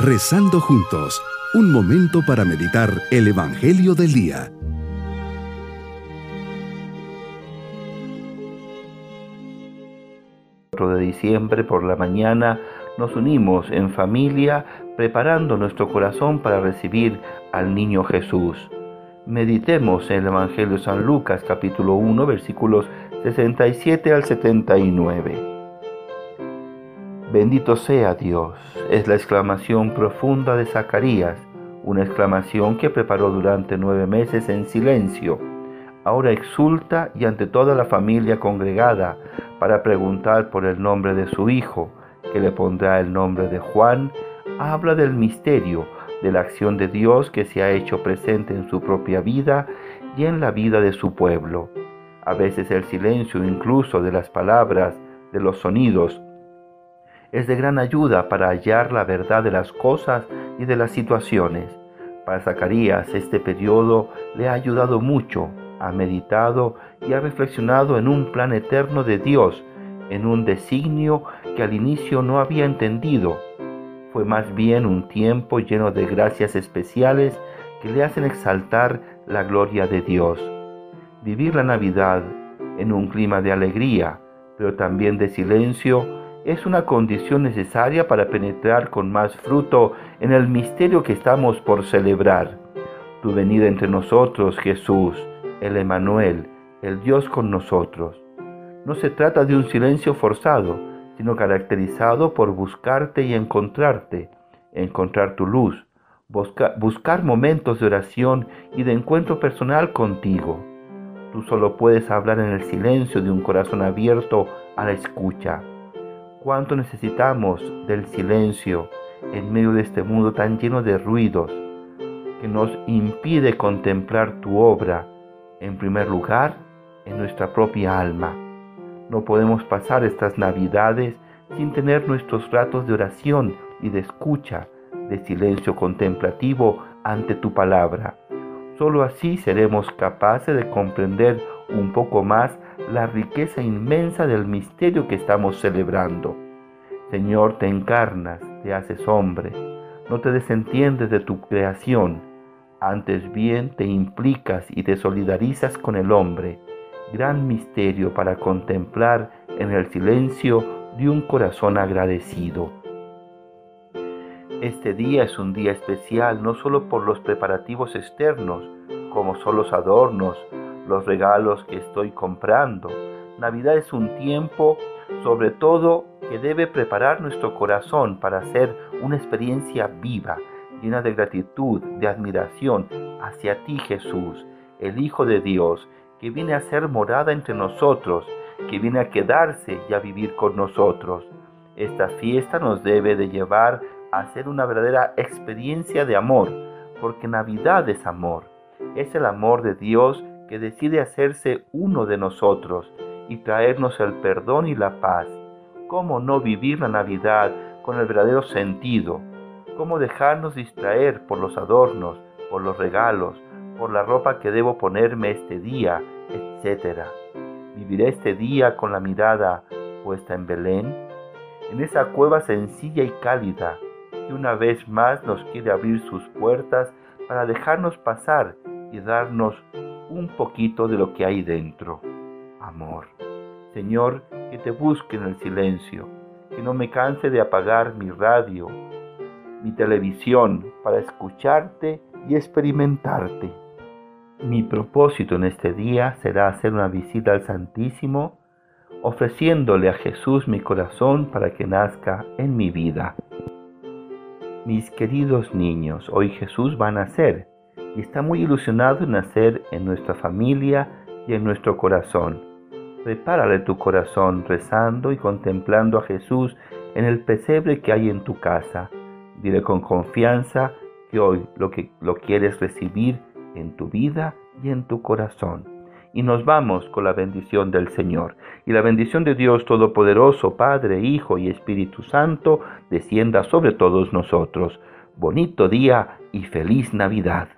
Rezando juntos, un momento para meditar el Evangelio del Día. de diciembre por la mañana nos unimos en familia preparando nuestro corazón para recibir al niño Jesús. Meditemos en el Evangelio de San Lucas capítulo 1 versículos 67 al 79. Bendito sea Dios, es la exclamación profunda de Zacarías, una exclamación que preparó durante nueve meses en silencio. Ahora exulta y ante toda la familia congregada para preguntar por el nombre de su hijo, que le pondrá el nombre de Juan, habla del misterio, de la acción de Dios que se ha hecho presente en su propia vida y en la vida de su pueblo. A veces el silencio incluso de las palabras, de los sonidos, es de gran ayuda para hallar la verdad de las cosas y de las situaciones. Para Zacarías este periodo le ha ayudado mucho, ha meditado y ha reflexionado en un plan eterno de Dios, en un designio que al inicio no había entendido. Fue más bien un tiempo lleno de gracias especiales que le hacen exaltar la gloria de Dios. Vivir la Navidad en un clima de alegría, pero también de silencio, es una condición necesaria para penetrar con más fruto en el misterio que estamos por celebrar. Tu venida entre nosotros, Jesús, el Emanuel, el Dios con nosotros. No se trata de un silencio forzado, sino caracterizado por buscarte y encontrarte, encontrar tu luz, buscar momentos de oración y de encuentro personal contigo. Tú solo puedes hablar en el silencio de un corazón abierto a la escucha cuánto necesitamos del silencio en medio de este mundo tan lleno de ruidos que nos impide contemplar tu obra, en primer lugar, en nuestra propia alma. No podemos pasar estas navidades sin tener nuestros ratos de oración y de escucha, de silencio contemplativo ante tu palabra. Solo así seremos capaces de comprender un poco más la riqueza inmensa del misterio que estamos celebrando. Señor, te encarnas, te haces hombre, no te desentiendes de tu creación, antes bien te implicas y te solidarizas con el hombre, gran misterio para contemplar en el silencio de un corazón agradecido. Este día es un día especial no solo por los preparativos externos, como son los adornos, los regalos que estoy comprando. Navidad es un tiempo, sobre todo, que debe preparar nuestro corazón para hacer una experiencia viva, llena de gratitud, de admiración hacia ti Jesús, el Hijo de Dios, que viene a ser morada entre nosotros, que viene a quedarse y a vivir con nosotros. Esta fiesta nos debe de llevar a hacer una verdadera experiencia de amor, porque Navidad es amor. Es el amor de Dios que decide hacerse uno de nosotros y traernos el perdón y la paz. ¿Cómo no vivir la Navidad con el verdadero sentido? ¿Cómo dejarnos distraer por los adornos, por los regalos, por la ropa que debo ponerme este día, etcétera? ¿Viviré este día con la mirada puesta en Belén? En esa cueva sencilla y cálida que una vez más nos quiere abrir sus puertas para dejarnos pasar y darnos un poquito de lo que hay dentro. Amor. Señor, que te busque en el silencio, que no me canse de apagar mi radio, mi televisión para escucharte y experimentarte. Mi propósito en este día será hacer una visita al Santísimo, ofreciéndole a Jesús mi corazón para que nazca en mi vida. Mis queridos niños, hoy Jesús va a nacer y está muy ilusionado en nacer en nuestra familia y en nuestro corazón. Prepárale tu corazón rezando y contemplando a Jesús en el pesebre que hay en tu casa. Dile con confianza que hoy lo que lo quieres recibir en tu vida y en tu corazón. Y nos vamos con la bendición del Señor. Y la bendición de Dios Todopoderoso, Padre, Hijo y Espíritu Santo, descienda sobre todos nosotros. Bonito día y feliz Navidad.